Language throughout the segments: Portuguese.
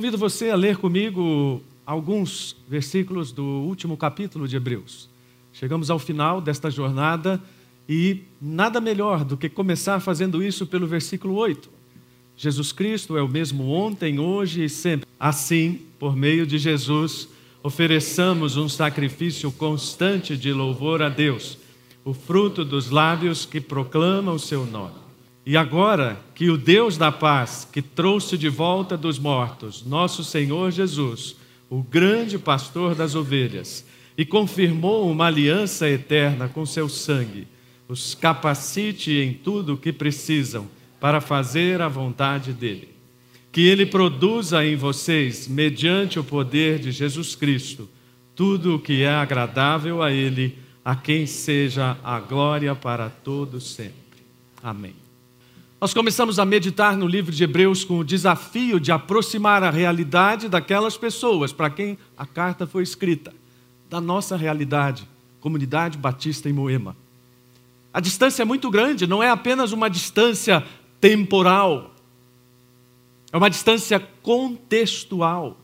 Convido você a ler comigo alguns versículos do último capítulo de Hebreus. Chegamos ao final desta jornada e nada melhor do que começar fazendo isso pelo versículo 8. Jesus Cristo é o mesmo ontem, hoje e sempre. Assim, por meio de Jesus, ofereçamos um sacrifício constante de louvor a Deus, o fruto dos lábios que proclamam o seu nome. E agora que o Deus da paz, que trouxe de volta dos mortos nosso Senhor Jesus, o grande pastor das ovelhas, e confirmou uma aliança eterna com seu sangue, os capacite em tudo o que precisam para fazer a vontade dele. Que ele produza em vocês, mediante o poder de Jesus Cristo, tudo o que é agradável a ele, a quem seja a glória para todos sempre. Amém. Nós começamos a meditar no livro de Hebreus com o desafio de aproximar a realidade daquelas pessoas para quem a carta foi escrita, da nossa realidade, comunidade batista em Moema. A distância é muito grande, não é apenas uma distância temporal, é uma distância contextual.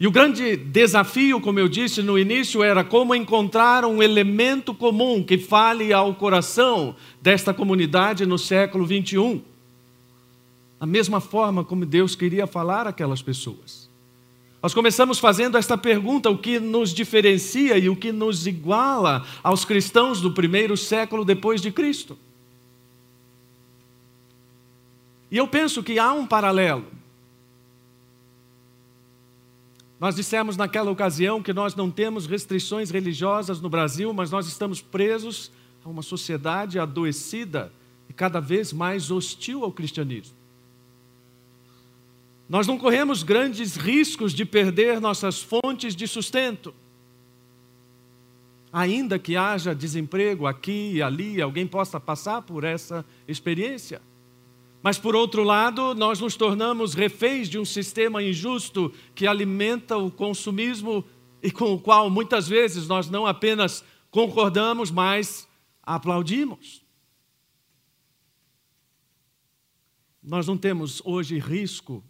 E o grande desafio, como eu disse no início, era como encontrar um elemento comum que fale ao coração desta comunidade no século 21. A mesma forma como Deus queria falar àquelas pessoas. Nós começamos fazendo esta pergunta: o que nos diferencia e o que nos iguala aos cristãos do primeiro século depois de Cristo? E eu penso que há um paralelo. Nós dissemos naquela ocasião que nós não temos restrições religiosas no Brasil, mas nós estamos presos a uma sociedade adoecida e cada vez mais hostil ao cristianismo. Nós não corremos grandes riscos de perder nossas fontes de sustento. Ainda que haja desemprego aqui e ali, alguém possa passar por essa experiência. Mas, por outro lado, nós nos tornamos reféns de um sistema injusto que alimenta o consumismo e com o qual muitas vezes nós não apenas concordamos, mas aplaudimos. Nós não temos hoje risco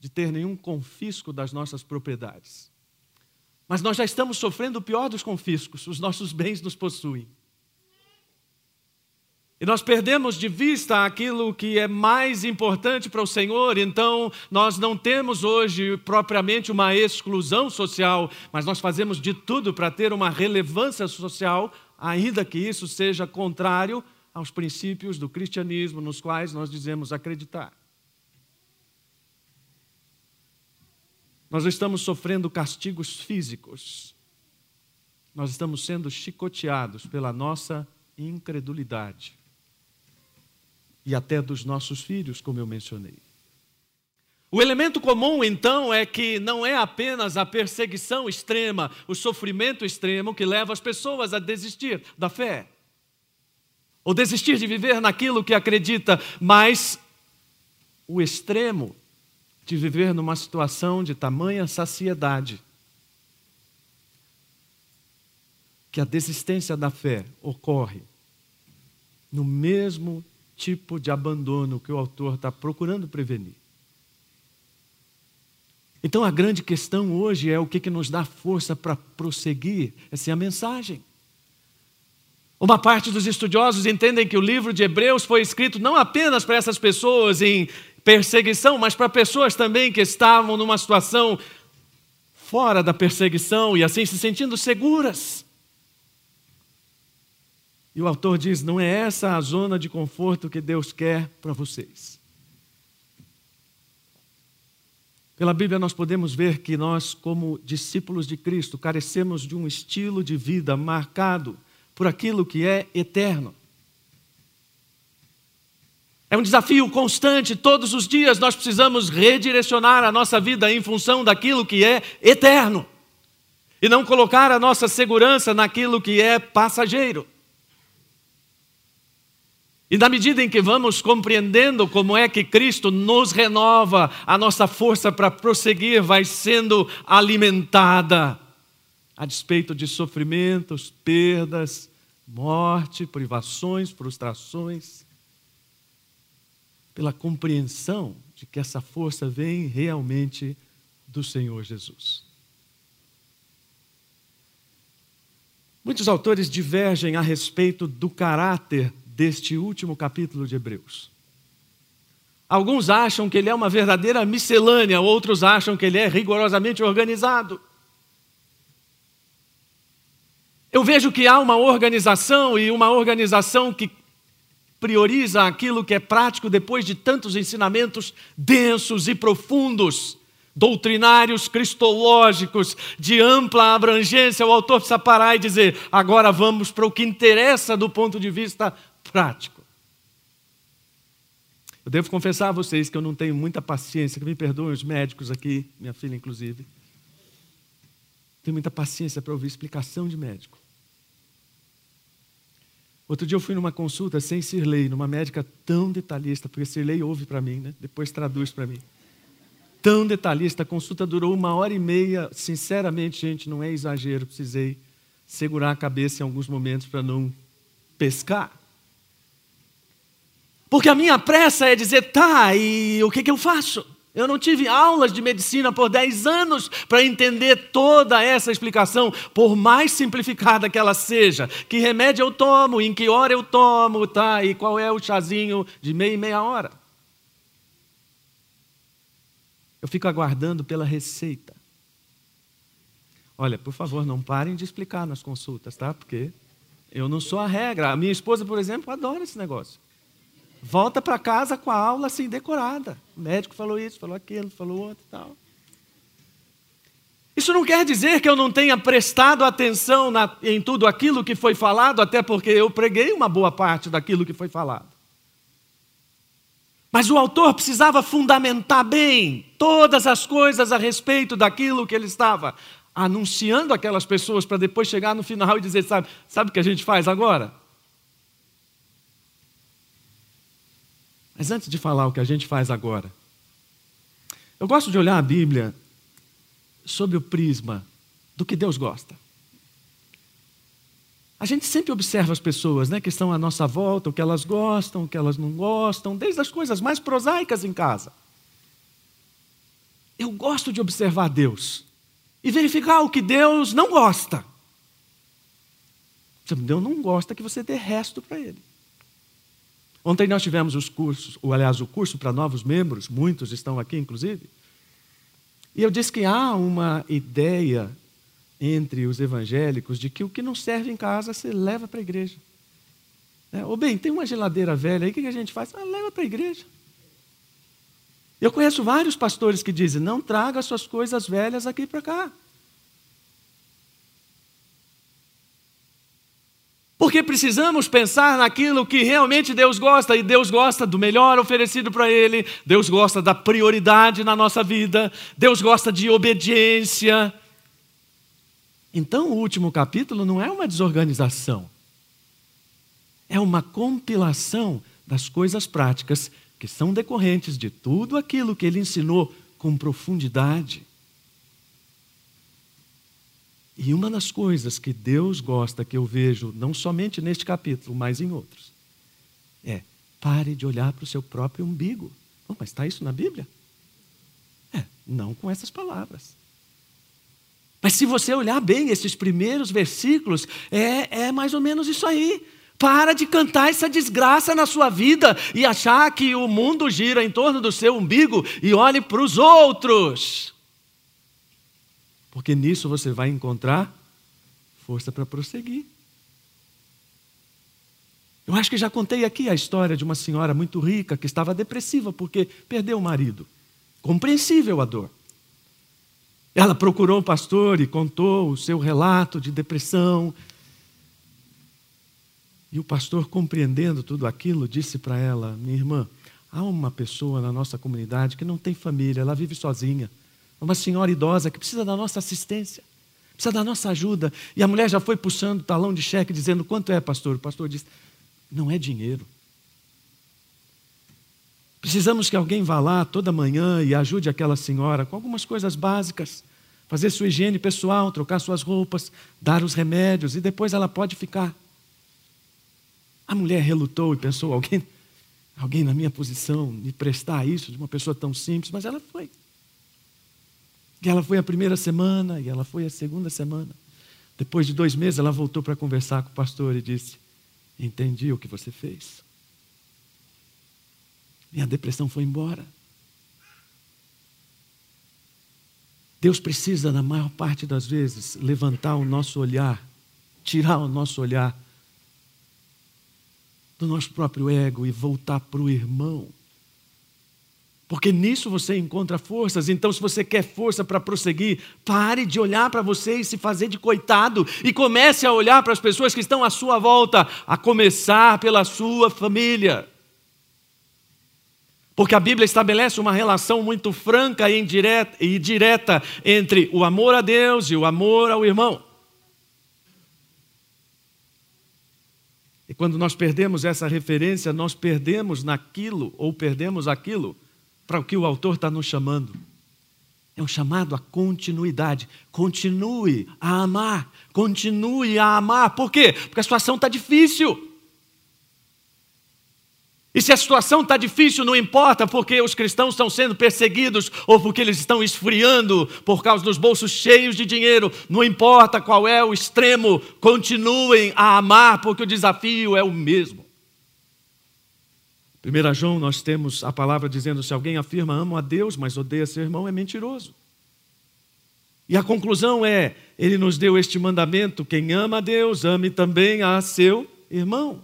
de ter nenhum confisco das nossas propriedades. Mas nós já estamos sofrendo o pior dos confiscos, os nossos bens nos possuem. E nós perdemos de vista aquilo que é mais importante para o Senhor, então nós não temos hoje propriamente uma exclusão social, mas nós fazemos de tudo para ter uma relevância social, ainda que isso seja contrário aos princípios do cristianismo nos quais nós dizemos acreditar. Nós estamos sofrendo castigos físicos. Nós estamos sendo chicoteados pela nossa incredulidade. E até dos nossos filhos, como eu mencionei. O elemento comum, então, é que não é apenas a perseguição extrema, o sofrimento extremo que leva as pessoas a desistir da fé, ou desistir de viver naquilo que acredita, mas o extremo de viver numa situação de tamanha saciedade que a desistência da fé ocorre no mesmo tipo de abandono que o autor está procurando prevenir. Então a grande questão hoje é o que, que nos dá força para prosseguir essa é a mensagem. Uma parte dos estudiosos entendem que o livro de Hebreus foi escrito não apenas para essas pessoas em perseguição, mas para pessoas também que estavam numa situação fora da perseguição e assim se sentindo seguras. E o autor diz: não é essa a zona de conforto que Deus quer para vocês. Pela Bíblia, nós podemos ver que nós, como discípulos de Cristo, carecemos de um estilo de vida marcado por aquilo que é eterno. É um desafio constante, todos os dias nós precisamos redirecionar a nossa vida em função daquilo que é eterno e não colocar a nossa segurança naquilo que é passageiro. E na medida em que vamos compreendendo como é que Cristo nos renova, a nossa força para prosseguir vai sendo alimentada, a despeito de sofrimentos, perdas, morte, privações, frustrações pela compreensão de que essa força vem realmente do Senhor Jesus. Muitos autores divergem a respeito do caráter deste último capítulo de Hebreus. Alguns acham que ele é uma verdadeira miscelânea, outros acham que ele é rigorosamente organizado. Eu vejo que há uma organização e uma organização que prioriza aquilo que é prático depois de tantos ensinamentos densos e profundos, doutrinários, cristológicos, de ampla abrangência. O autor precisa parar e dizer: agora vamos para o que interessa do ponto de vista prático. Eu devo confessar a vocês que eu não tenho muita paciência, que me perdoem os médicos aqui, minha filha inclusive. Tenho muita paciência para ouvir explicação de médico. Outro dia eu fui numa consulta sem Sirlei, numa médica tão detalhista, porque Sirlei ouve para mim, né? depois traduz para mim. Tão detalhista, a consulta durou uma hora e meia. Sinceramente, gente, não é exagero, precisei segurar a cabeça em alguns momentos para não pescar. Porque a minha pressa é dizer, tá, e o que, que eu faço? Eu não tive aulas de medicina por 10 anos para entender toda essa explicação, por mais simplificada que ela seja. Que remédio eu tomo, em que hora eu tomo, tá? E qual é o chazinho de meia e meia hora? Eu fico aguardando pela receita. Olha, por favor, não parem de explicar nas consultas, tá? Porque eu não sou a regra. A minha esposa, por exemplo, adora esse negócio volta para casa com a aula assim decorada. O médico falou isso, falou aquilo, falou outro e tal. Isso não quer dizer que eu não tenha prestado atenção na, em tudo aquilo que foi falado, até porque eu preguei uma boa parte daquilo que foi falado. Mas o autor precisava fundamentar bem todas as coisas a respeito daquilo que ele estava anunciando aquelas pessoas para depois chegar no final e dizer: sabe, sabe o que a gente faz agora? Mas antes de falar o que a gente faz agora, eu gosto de olhar a Bíblia sob o prisma do que Deus gosta. A gente sempre observa as pessoas né, que estão à nossa volta, o que elas gostam, o que elas não gostam, desde as coisas mais prosaicas em casa. Eu gosto de observar Deus e verificar o que Deus não gosta. Deus não gosta que você dê resto para Ele. Ontem nós tivemos os cursos, ou aliás, o curso para novos membros, muitos estão aqui, inclusive. E eu disse que há uma ideia entre os evangélicos de que o que não serve em casa você leva para a igreja. É, ou bem, tem uma geladeira velha aí, o que a gente faz? Ah, leva para a igreja. Eu conheço vários pastores que dizem: não traga suas coisas velhas aqui para cá. Porque precisamos pensar naquilo que realmente Deus gosta, e Deus gosta do melhor oferecido para Ele, Deus gosta da prioridade na nossa vida, Deus gosta de obediência. Então, o último capítulo não é uma desorganização, é uma compilação das coisas práticas que são decorrentes de tudo aquilo que ele ensinou com profundidade. E uma das coisas que Deus gosta que eu vejo, não somente neste capítulo, mas em outros, é pare de olhar para o seu próprio umbigo. Oh, mas está isso na Bíblia? É, não com essas palavras. Mas se você olhar bem esses primeiros versículos, é, é mais ou menos isso aí. Para de cantar essa desgraça na sua vida e achar que o mundo gira em torno do seu umbigo e olhe para os outros porque nisso você vai encontrar força para prosseguir. Eu acho que já contei aqui a história de uma senhora muito rica que estava depressiva porque perdeu o marido. Compreensível a dor. Ela procurou o pastor e contou o seu relato de depressão. E o pastor, compreendendo tudo aquilo, disse para ela: Minha irmã, há uma pessoa na nossa comunidade que não tem família, ela vive sozinha uma senhora idosa que precisa da nossa assistência, precisa da nossa ajuda. E a mulher já foi puxando o talão de cheque, dizendo: Quanto é, pastor? O pastor disse: Não é dinheiro. Precisamos que alguém vá lá toda manhã e ajude aquela senhora com algumas coisas básicas. Fazer sua higiene pessoal, trocar suas roupas, dar os remédios e depois ela pode ficar. A mulher relutou e pensou: alguém, alguém na minha posição me prestar isso de uma pessoa tão simples, mas ela foi. E ela foi a primeira semana, e ela foi a segunda semana. Depois de dois meses, ela voltou para conversar com o pastor e disse: Entendi o que você fez. Minha depressão foi embora. Deus precisa, na maior parte das vezes, levantar o nosso olhar, tirar o nosso olhar do nosso próprio ego e voltar para o irmão. Porque nisso você encontra forças. Então, se você quer força para prosseguir, pare de olhar para você e se fazer de coitado e comece a olhar para as pessoas que estão à sua volta, a começar pela sua família. Porque a Bíblia estabelece uma relação muito franca e, indireta, e direta entre o amor a Deus e o amor ao irmão. E quando nós perdemos essa referência, nós perdemos naquilo, ou perdemos aquilo, para o que o autor está nos chamando. É um chamado à continuidade. Continue a amar. Continue a amar. Por quê? Porque a situação está difícil. E se a situação está difícil, não importa porque os cristãos estão sendo perseguidos ou porque eles estão esfriando por causa dos bolsos cheios de dinheiro, não importa qual é o extremo, continuem a amar porque o desafio é o mesmo. 1 João, nós temos a palavra dizendo: se alguém afirma amo a Deus, mas odeia seu irmão, é mentiroso. E a conclusão é: ele nos deu este mandamento: quem ama a Deus, ame também a seu irmão.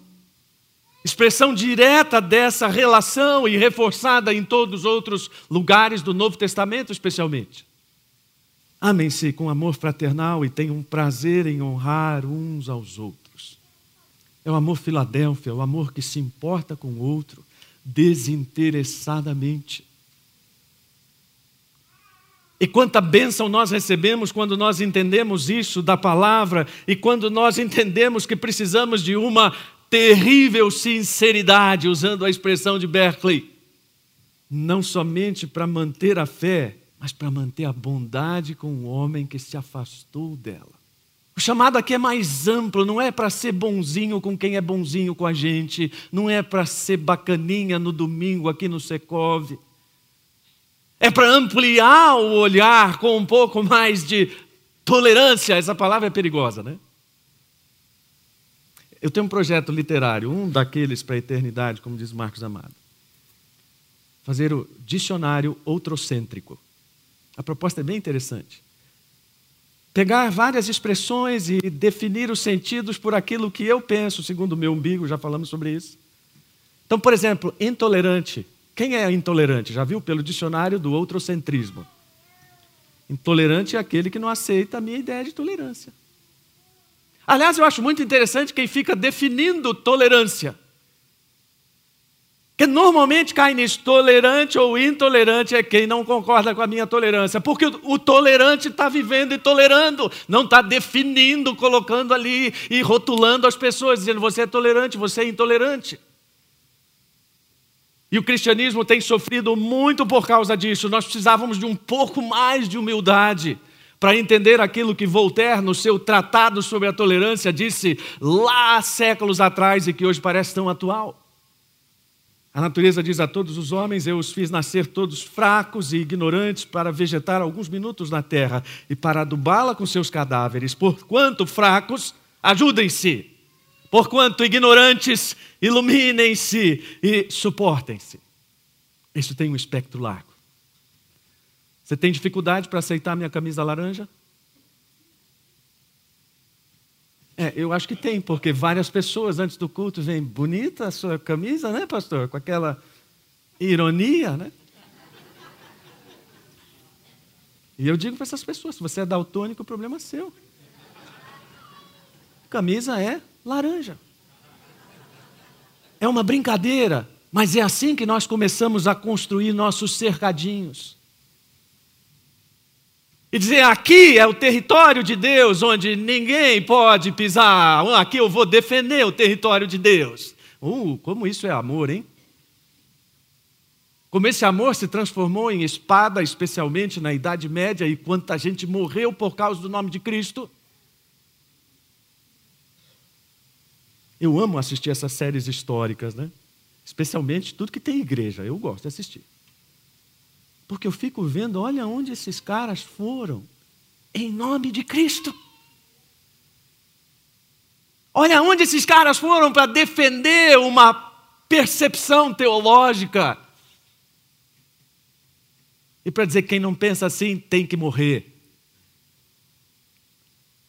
Expressão direta dessa relação e reforçada em todos os outros lugares do Novo Testamento, especialmente. Amem-se com amor fraternal e tenham prazer em honrar uns aos outros. É o amor Filadélfia, o amor que se importa com o outro desinteressadamente. E quanta bênção nós recebemos quando nós entendemos isso da palavra e quando nós entendemos que precisamos de uma terrível sinceridade, usando a expressão de Berkeley, não somente para manter a fé, mas para manter a bondade com o homem que se afastou dela. O chamado aqui é mais amplo, não é para ser bonzinho com quem é bonzinho com a gente, não é para ser bacaninha no domingo aqui no Secov. É para ampliar o olhar com um pouco mais de tolerância. Essa palavra é perigosa, né? Eu tenho um projeto literário, um daqueles para a eternidade, como diz Marcos Amado. Fazer o dicionário outrocêntrico. A proposta é bem interessante. Pegar várias expressões e definir os sentidos por aquilo que eu penso, segundo o meu umbigo, já falamos sobre isso. Então, por exemplo, intolerante. Quem é intolerante? Já viu pelo dicionário do outrocentrismo. Intolerante é aquele que não aceita a minha ideia de tolerância. Aliás, eu acho muito interessante quem fica definindo tolerância. Que normalmente cai nisso, tolerante ou intolerante é quem não concorda com a minha tolerância. Porque o tolerante está vivendo e tolerando, não está definindo, colocando ali e rotulando as pessoas, dizendo você é tolerante, você é intolerante. E o cristianismo tem sofrido muito por causa disso. Nós precisávamos de um pouco mais de humildade para entender aquilo que Voltaire, no seu Tratado sobre a Tolerância, disse lá séculos atrás e que hoje parece tão atual. A natureza diz a todos os homens: Eu os fiz nascer todos fracos e ignorantes para vegetar alguns minutos na terra e para adubá-la com seus cadáveres. Porquanto fracos, ajudem-se. Porquanto ignorantes, iluminem-se e suportem-se. Isso tem um espectro largo. Você tem dificuldade para aceitar minha camisa laranja? É, eu acho que tem, porque várias pessoas antes do culto vêm, bonita a sua camisa, né, pastor? Com aquela ironia, né? E eu digo para essas pessoas: se você é daltônico, o problema é seu. camisa é laranja. É uma brincadeira, mas é assim que nós começamos a construir nossos cercadinhos. E dizer: aqui é o território de Deus, onde ninguém pode pisar, aqui eu vou defender o território de Deus. Uh, como isso é amor, hein? Como esse amor se transformou em espada, especialmente na Idade Média, e quanta gente morreu por causa do nome de Cristo. Eu amo assistir essas séries históricas, né? Especialmente tudo que tem igreja, eu gosto de assistir. Porque eu fico vendo, olha onde esses caras foram, em nome de Cristo. Olha onde esses caras foram para defender uma percepção teológica. E para dizer que quem não pensa assim tem que morrer.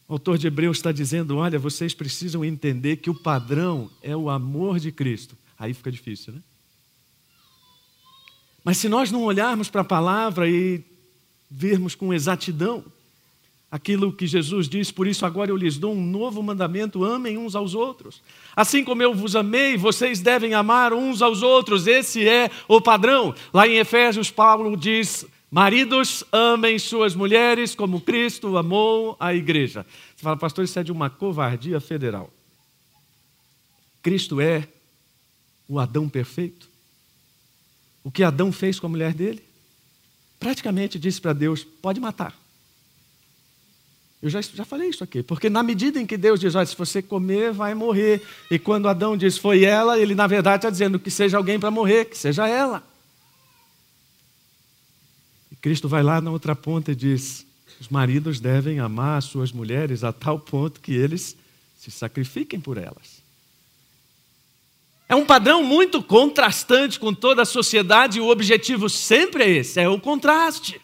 O autor de Hebreus está dizendo: olha, vocês precisam entender que o padrão é o amor de Cristo. Aí fica difícil, né? Mas se nós não olharmos para a palavra e vermos com exatidão aquilo que Jesus diz, por isso agora eu lhes dou um novo mandamento: amem uns aos outros. Assim como eu vos amei, vocês devem amar uns aos outros. Esse é o padrão. Lá em Efésios, Paulo diz: Maridos, amem suas mulheres como Cristo amou a igreja. Você fala, pastor, isso é de uma covardia federal. Cristo é o Adão perfeito. O que Adão fez com a mulher dele? Praticamente disse para Deus: pode matar. Eu já, já falei isso aqui, porque na medida em que Deus diz, olha, se você comer, vai morrer. E quando Adão diz, foi ela, ele na verdade está dizendo que seja alguém para morrer, que seja ela. Cristo vai lá na outra ponta e diz: os maridos devem amar as suas mulheres a tal ponto que eles se sacrifiquem por elas. É um padrão muito contrastante com toda a sociedade e o objetivo sempre é esse: é o contraste.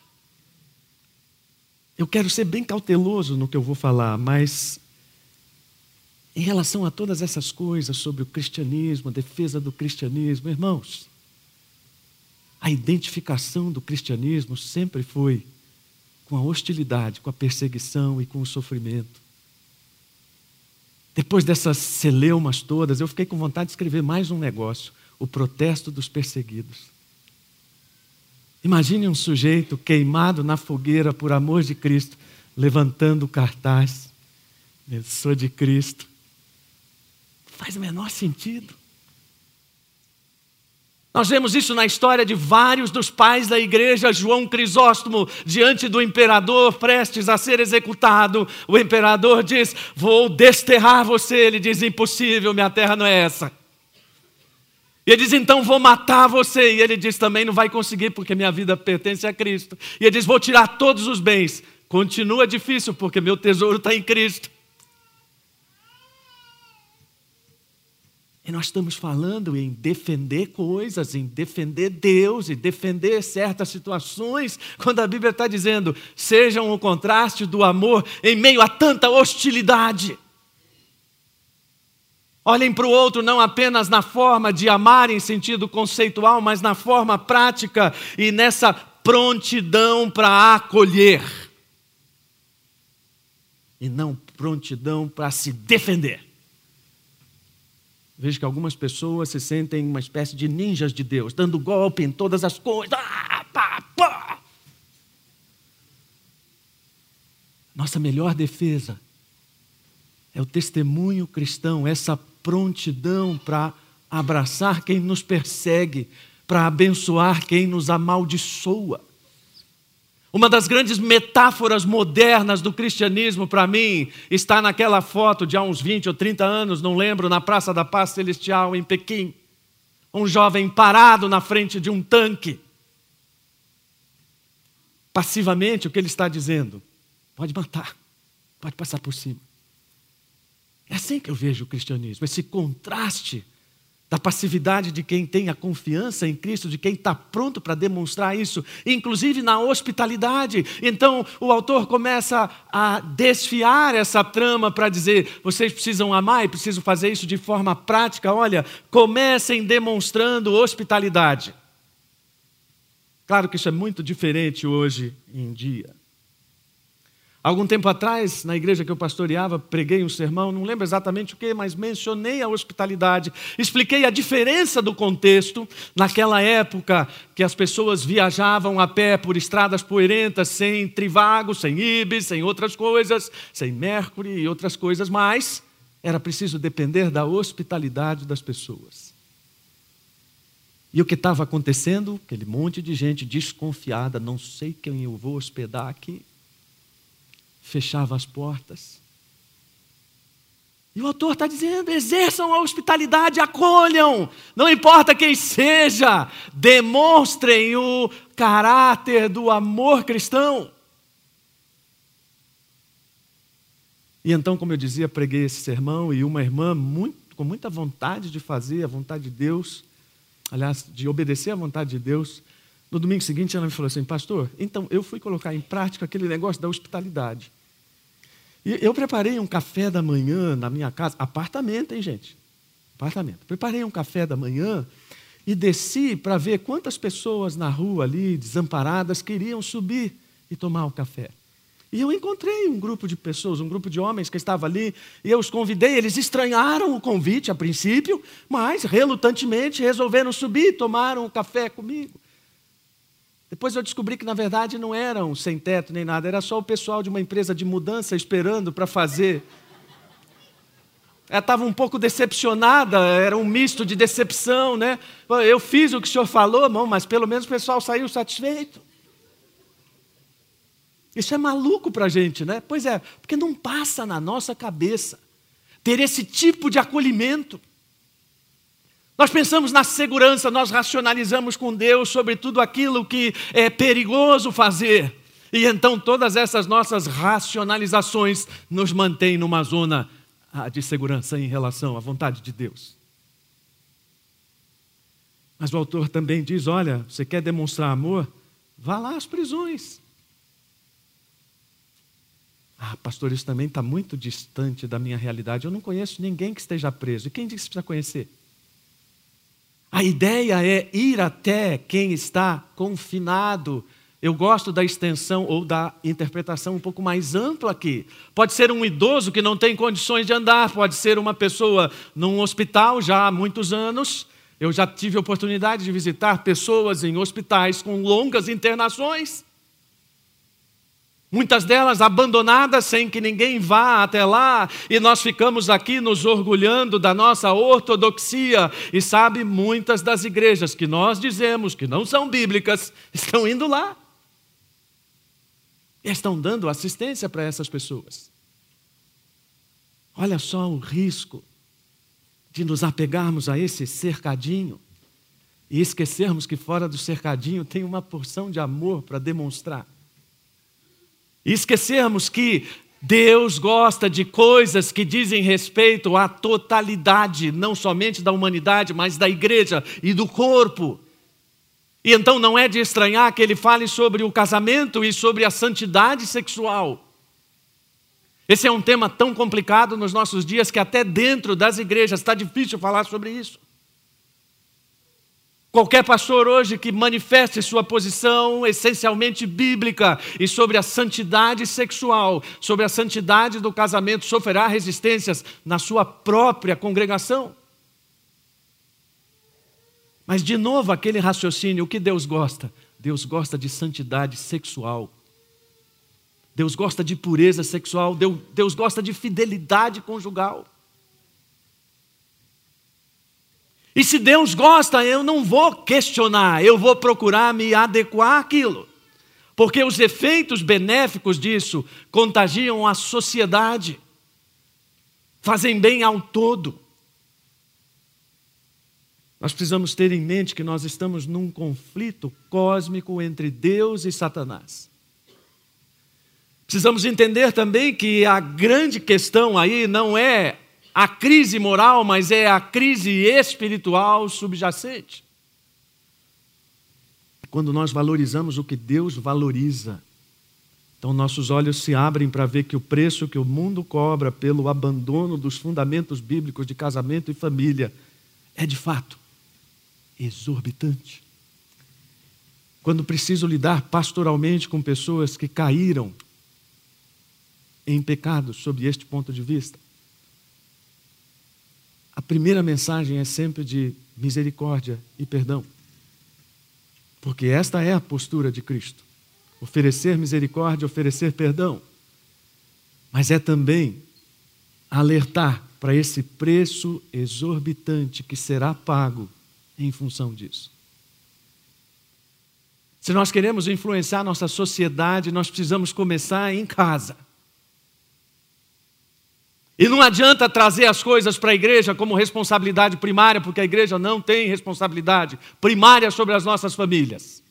Eu quero ser bem cauteloso no que eu vou falar, mas em relação a todas essas coisas sobre o cristianismo, a defesa do cristianismo, irmãos, a identificação do cristianismo sempre foi com a hostilidade, com a perseguição e com o sofrimento. Depois dessas celeumas todas, eu fiquei com vontade de escrever mais um negócio: o protesto dos perseguidos. Imagine um sujeito queimado na fogueira por amor de Cristo, levantando o cartaz. Eu sou de Cristo. Faz o menor sentido. Nós vemos isso na história de vários dos pais da igreja. João Crisóstomo, diante do imperador, prestes a ser executado, o imperador diz: Vou desterrar você. Ele diz: Impossível, minha terra não é essa. E ele diz: Então vou matar você. E ele diz: Também não vai conseguir, porque minha vida pertence a Cristo. E ele diz: Vou tirar todos os bens. Continua difícil, porque meu tesouro está em Cristo. E nós estamos falando em defender coisas, em defender Deus, e defender certas situações, quando a Bíblia está dizendo, sejam o contraste do amor em meio a tanta hostilidade. Olhem para o outro não apenas na forma de amar em sentido conceitual, mas na forma prática e nessa prontidão para acolher. E não prontidão para se defender. Vejo que algumas pessoas se sentem uma espécie de ninjas de Deus, dando golpe em todas as coisas. Ah, pá, pá. Nossa melhor defesa é o testemunho cristão, essa prontidão para abraçar quem nos persegue, para abençoar quem nos amaldiçoa. Uma das grandes metáforas modernas do cristianismo para mim está naquela foto de há uns 20 ou 30 anos, não lembro, na Praça da Paz Celestial em Pequim. Um jovem parado na frente de um tanque. Passivamente, o que ele está dizendo? Pode matar, pode passar por cima. É assim que eu vejo o cristianismo, esse contraste da passividade de quem tem a confiança em Cristo, de quem está pronto para demonstrar isso, inclusive na hospitalidade. Então, o autor começa a desfiar essa trama para dizer: vocês precisam amar e precisam fazer isso de forma prática. Olha, comecem demonstrando hospitalidade. Claro que isso é muito diferente hoje em dia. Algum tempo atrás, na igreja que eu pastoreava, preguei um sermão, não lembro exatamente o que, mas mencionei a hospitalidade, expliquei a diferença do contexto naquela época que as pessoas viajavam a pé por estradas poeirentas, sem trivago, sem ibis, sem outras coisas, sem mercury e outras coisas mais. Era preciso depender da hospitalidade das pessoas. E o que estava acontecendo? Aquele monte de gente desconfiada, não sei quem eu vou hospedar aqui fechava as portas. E o autor está dizendo: exerçam a hospitalidade, acolham, não importa quem seja, demonstrem o caráter do amor cristão. E então, como eu dizia, preguei esse sermão e uma irmã, muito, com muita vontade de fazer a vontade de Deus, aliás, de obedecer à vontade de Deus, no domingo seguinte ela me falou assim: Pastor, então eu fui colocar em prática aquele negócio da hospitalidade. E eu preparei um café da manhã na minha casa, apartamento, hein, gente? Apartamento. Preparei um café da manhã e desci para ver quantas pessoas na rua ali, desamparadas, queriam subir e tomar o café. E eu encontrei um grupo de pessoas, um grupo de homens que estava ali, e eu os convidei. Eles estranharam o convite a princípio, mas relutantemente resolveram subir e tomaram um café comigo. Depois eu descobri que, na verdade, não eram sem teto nem nada, era só o pessoal de uma empresa de mudança esperando para fazer. Ela estava um pouco decepcionada, era um misto de decepção, né? Eu fiz o que o senhor falou, mas pelo menos o pessoal saiu satisfeito. Isso é maluco para a gente, né? Pois é, porque não passa na nossa cabeça ter esse tipo de acolhimento. Nós pensamos na segurança, nós racionalizamos com Deus sobre tudo aquilo que é perigoso fazer. E então todas essas nossas racionalizações nos mantêm numa zona ah, de segurança em relação à vontade de Deus. Mas o autor também diz: olha, você quer demonstrar amor? Vá lá às prisões. Ah, pastor, isso também está muito distante da minha realidade. Eu não conheço ninguém que esteja preso. E quem disse que precisa conhecer? A ideia é ir até quem está confinado. Eu gosto da extensão ou da interpretação um pouco mais ampla aqui. Pode ser um idoso que não tem condições de andar, pode ser uma pessoa num hospital já há muitos anos. Eu já tive oportunidade de visitar pessoas em hospitais com longas internações muitas delas abandonadas sem que ninguém vá até lá, e nós ficamos aqui nos orgulhando da nossa ortodoxia. E sabe, muitas das igrejas que nós dizemos que não são bíblicas estão indo lá. E estão dando assistência para essas pessoas. Olha só o risco de nos apegarmos a esse cercadinho e esquecermos que fora do cercadinho tem uma porção de amor para demonstrar. E esquecermos que Deus gosta de coisas que dizem respeito à totalidade, não somente da humanidade, mas da igreja e do corpo. E então não é de estranhar que ele fale sobre o casamento e sobre a santidade sexual. Esse é um tema tão complicado nos nossos dias que até dentro das igrejas está difícil falar sobre isso. Qualquer pastor hoje que manifeste sua posição essencialmente bíblica e sobre a santidade sexual, sobre a santidade do casamento, sofrerá resistências na sua própria congregação. Mas, de novo, aquele raciocínio: o que Deus gosta? Deus gosta de santidade sexual. Deus gosta de pureza sexual. Deus, gosta de fidelidade conjugal. E se Deus gosta, eu não vou questionar, eu vou procurar me adequar àquilo. Porque os efeitos benéficos disso contagiam a sociedade, fazem bem ao todo. Nós precisamos ter em mente que nós estamos num conflito cósmico entre Deus e Satanás. Precisamos entender também que a grande questão aí não é a crise moral, mas é a crise espiritual subjacente. Quando nós valorizamos o que Deus valoriza, então nossos olhos se abrem para ver que o preço que o mundo cobra pelo abandono dos fundamentos bíblicos de casamento e família é de fato exorbitante. Quando preciso lidar pastoralmente com pessoas que caíram em pecados sob este ponto de vista, a primeira mensagem é sempre de misericórdia e perdão. Porque esta é a postura de Cristo: oferecer misericórdia, oferecer perdão. Mas é também alertar para esse preço exorbitante que será pago em função disso. Se nós queremos influenciar nossa sociedade, nós precisamos começar em casa. E não adianta trazer as coisas para a igreja como responsabilidade primária, porque a igreja não tem responsabilidade primária sobre as nossas famílias.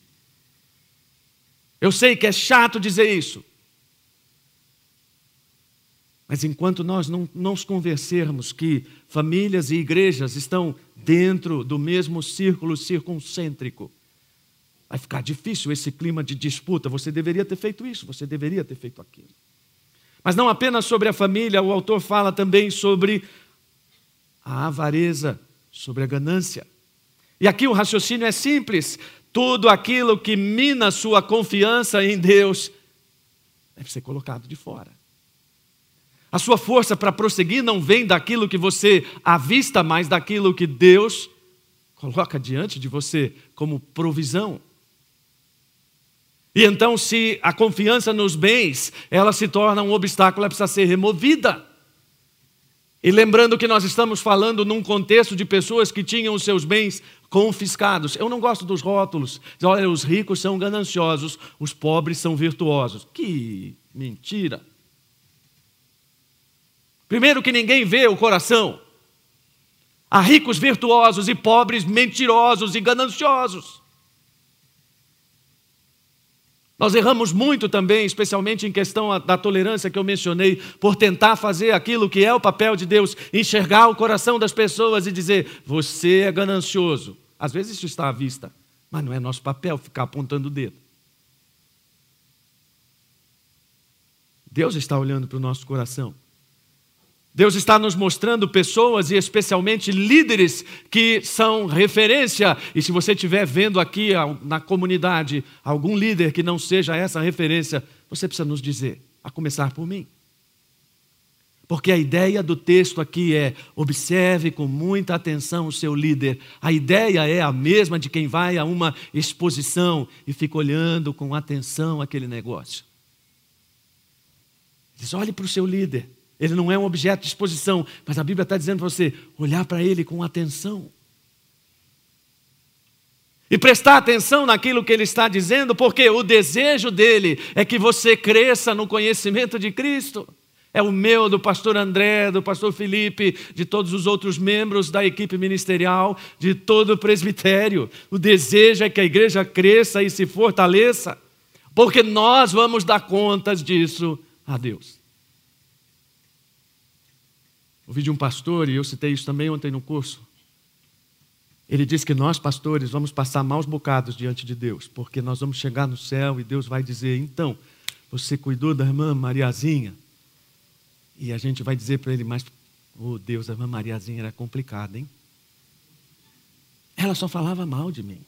Eu sei que é chato dizer isso. Mas enquanto nós não nos convencermos que famílias e igrejas estão dentro do mesmo círculo circuncêntrico, vai ficar difícil esse clima de disputa. Você deveria ter feito isso, você deveria ter feito aquilo. Mas não apenas sobre a família, o autor fala também sobre a avareza, sobre a ganância. E aqui o raciocínio é simples: tudo aquilo que mina sua confiança em Deus deve ser colocado de fora. A sua força para prosseguir não vem daquilo que você avista, mas daquilo que Deus coloca diante de você como provisão. E então, se a confiança nos bens, ela se torna um obstáculo, ela precisa ser removida. E lembrando que nós estamos falando num contexto de pessoas que tinham os seus bens confiscados. Eu não gosto dos rótulos. Olha, os ricos são gananciosos, os pobres são virtuosos. Que mentira! Primeiro que ninguém vê o coração. Há ricos virtuosos e pobres mentirosos e gananciosos. Nós erramos muito também, especialmente em questão da tolerância que eu mencionei, por tentar fazer aquilo que é o papel de Deus, enxergar o coração das pessoas e dizer: você é ganancioso. Às vezes isso está à vista, mas não é nosso papel ficar apontando o dedo. Deus está olhando para o nosso coração. Deus está nos mostrando pessoas e especialmente líderes que são referência. E se você estiver vendo aqui na comunidade algum líder que não seja essa referência, você precisa nos dizer, a começar por mim. Porque a ideia do texto aqui é: observe com muita atenção o seu líder. A ideia é a mesma de quem vai a uma exposição e fica olhando com atenção aquele negócio. Diz: olhe para o seu líder. Ele não é um objeto de exposição, mas a Bíblia está dizendo para você olhar para ele com atenção. E prestar atenção naquilo que ele está dizendo, porque o desejo dele é que você cresça no conhecimento de Cristo. É o meu, do pastor André, do pastor Felipe, de todos os outros membros da equipe ministerial, de todo o presbitério. O desejo é que a igreja cresça e se fortaleça, porque nós vamos dar contas disso a Deus. Ouvi de um pastor, e eu citei isso também ontem no curso. Ele diz que nós, pastores, vamos passar maus bocados diante de Deus, porque nós vamos chegar no céu e Deus vai dizer: então, você cuidou da irmã Mariazinha? E a gente vai dizer para ele: mas, oh Deus, a irmã Mariazinha era complicada, hein? Ela só falava mal de mim.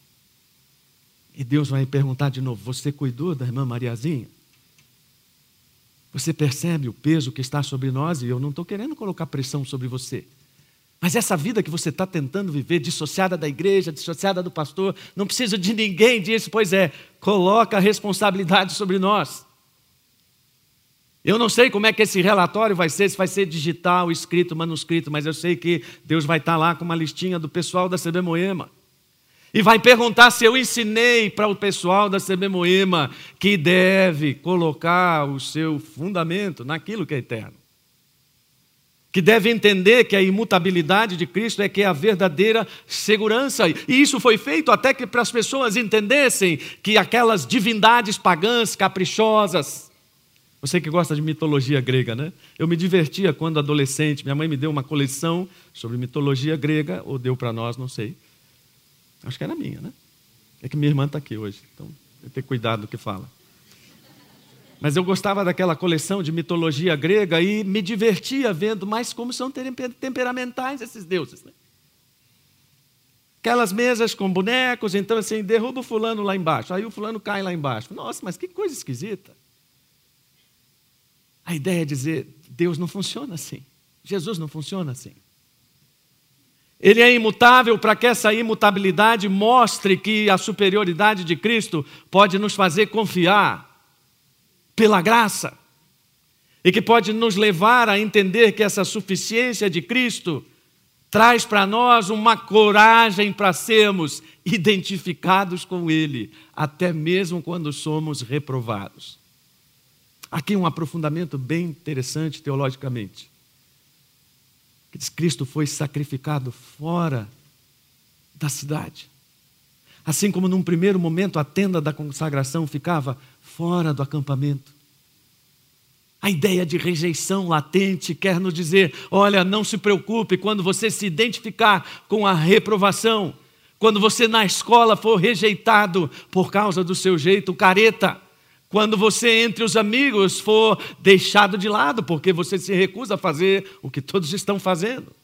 E Deus vai perguntar de novo: você cuidou da irmã Mariazinha? Você percebe o peso que está sobre nós e eu não estou querendo colocar pressão sobre você. Mas essa vida que você está tentando viver, dissociada da igreja, dissociada do pastor, não precisa de ninguém disso, pois é, coloca a responsabilidade sobre nós. Eu não sei como é que esse relatório vai ser, se vai ser digital, escrito, manuscrito, mas eu sei que Deus vai estar lá com uma listinha do pessoal da CB Moema. E vai perguntar se eu ensinei para o pessoal da CB Moema que deve colocar o seu fundamento naquilo que é eterno. Que deve entender que a imutabilidade de Cristo é que é a verdadeira segurança. E isso foi feito até que para as pessoas entendessem que aquelas divindades pagãs caprichosas, você que gosta de mitologia grega, né? Eu me divertia quando adolescente, minha mãe me deu uma coleção sobre mitologia grega, ou deu para nós, não sei. Acho que era minha, né? É que minha irmã está aqui hoje, então tem que ter cuidado do que fala. Mas eu gostava daquela coleção de mitologia grega e me divertia vendo mais como são temperamentais esses deuses. Né? Aquelas mesas com bonecos, então assim, derruba o fulano lá embaixo, aí o fulano cai lá embaixo. Nossa, mas que coisa esquisita. A ideia é dizer, Deus não funciona assim. Jesus não funciona assim. Ele é imutável para que essa imutabilidade mostre que a superioridade de Cristo pode nos fazer confiar pela graça e que pode nos levar a entender que essa suficiência de Cristo traz para nós uma coragem para sermos identificados com Ele, até mesmo quando somos reprovados. Aqui um aprofundamento bem interessante teologicamente. Diz: Cristo foi sacrificado fora da cidade. Assim como num primeiro momento a tenda da consagração ficava fora do acampamento. A ideia de rejeição latente quer nos dizer: olha, não se preocupe quando você se identificar com a reprovação, quando você na escola for rejeitado por causa do seu jeito careta, quando você entre os amigos for deixado de lado porque você se recusa a fazer o que todos estão fazendo.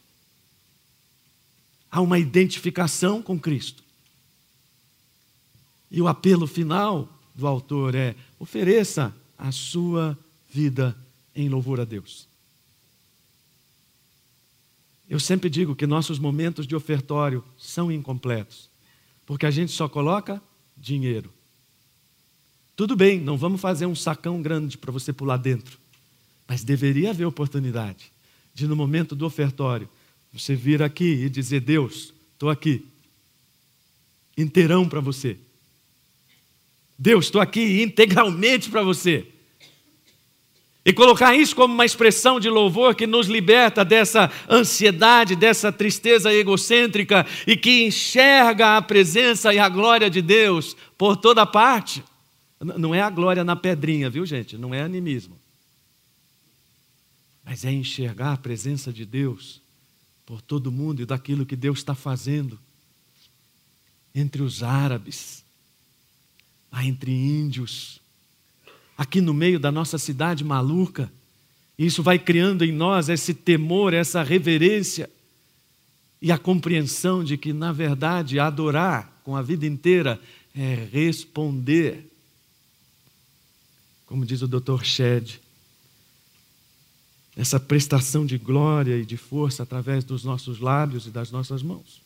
Há uma identificação com Cristo. E o apelo final do autor é: ofereça a sua vida em louvor a Deus. Eu sempre digo que nossos momentos de ofertório são incompletos, porque a gente só coloca dinheiro. Tudo bem, não vamos fazer um sacão grande para você pular dentro, mas deveria haver oportunidade de, no momento do ofertório, você vir aqui e dizer: Deus, estou aqui, inteirão para você. Deus, estou aqui integralmente para você. E colocar isso como uma expressão de louvor que nos liberta dessa ansiedade, dessa tristeza egocêntrica e que enxerga a presença e a glória de Deus por toda parte. Não é a glória na pedrinha, viu, gente? Não é animismo. Mas é enxergar a presença de Deus por todo mundo e daquilo que Deus está fazendo entre os árabes, entre índios, aqui no meio da nossa cidade maluca. Isso vai criando em nós esse temor, essa reverência e a compreensão de que, na verdade, adorar com a vida inteira é responder. Como diz o Dr. Shed, essa prestação de glória e de força através dos nossos lábios e das nossas mãos.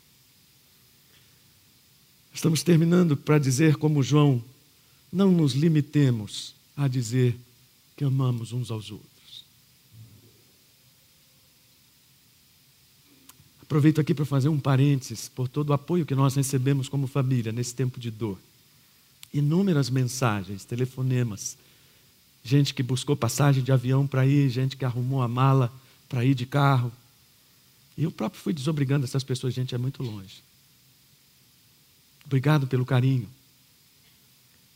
Estamos terminando para dizer, como João, não nos limitemos a dizer que amamos uns aos outros. Aproveito aqui para fazer um parênteses por todo o apoio que nós recebemos como família nesse tempo de dor. Inúmeras mensagens, telefonemas, gente que buscou passagem de avião para ir, gente que arrumou a mala para ir de carro. E eu próprio fui desobrigando essas pessoas, gente, é muito longe. Obrigado pelo carinho.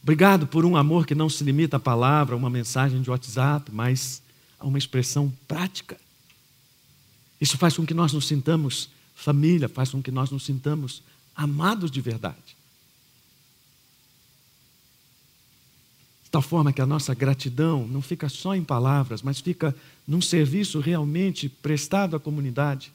Obrigado por um amor que não se limita à palavra, a uma mensagem de WhatsApp, mas a uma expressão prática. Isso faz com que nós nos sintamos família, faz com que nós nos sintamos amados de verdade. Tal forma que a nossa gratidão não fica só em palavras, mas fica num serviço realmente prestado à comunidade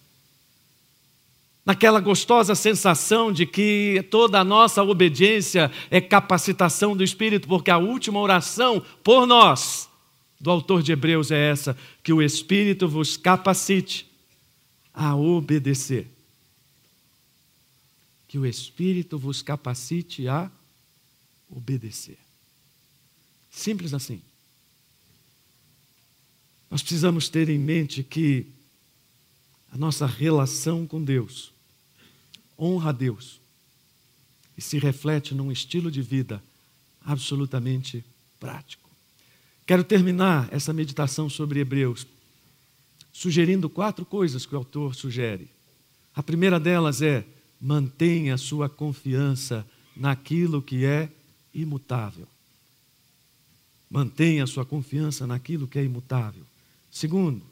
naquela gostosa sensação de que toda a nossa obediência é capacitação do Espírito, porque a última oração por nós, do autor de Hebreus, é essa: que o Espírito vos capacite a obedecer. Que o Espírito vos capacite a obedecer. Simples assim. Nós precisamos ter em mente que a nossa relação com Deus honra a Deus e se reflete num estilo de vida absolutamente prático. Quero terminar essa meditação sobre Hebreus sugerindo quatro coisas que o autor sugere. A primeira delas é: mantenha sua confiança naquilo que é imutável. Mantenha sua confiança naquilo que é imutável. Segundo,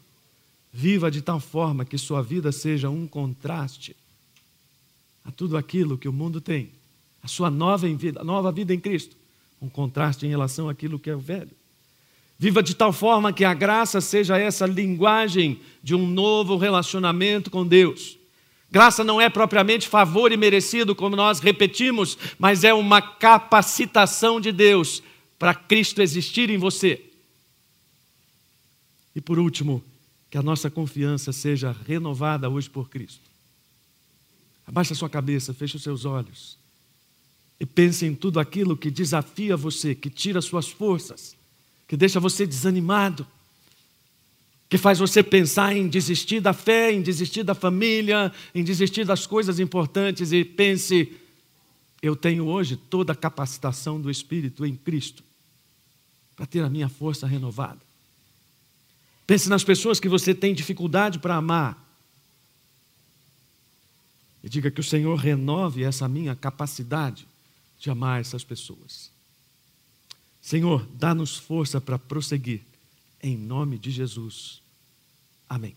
viva de tal forma que sua vida seja um contraste a tudo aquilo que o mundo tem, a sua nova vida, nova vida em Cristo, um contraste em relação àquilo que é o velho. Viva de tal forma que a graça seja essa linguagem de um novo relacionamento com Deus. Graça não é propriamente favor e merecido, como nós repetimos, mas é uma capacitação de Deus para Cristo existir em você. E por último, que a nossa confiança seja renovada hoje por Cristo. Abaixa sua cabeça, feche os seus olhos. E pense em tudo aquilo que desafia você, que tira suas forças, que deixa você desanimado, que faz você pensar em desistir da fé, em desistir da família, em desistir das coisas importantes e pense: eu tenho hoje toda a capacitação do Espírito em Cristo para ter a minha força renovada. Pense nas pessoas que você tem dificuldade para amar. E diga que o Senhor renove essa minha capacidade de amar essas pessoas. Senhor, dá-nos força para prosseguir, em nome de Jesus. Amém.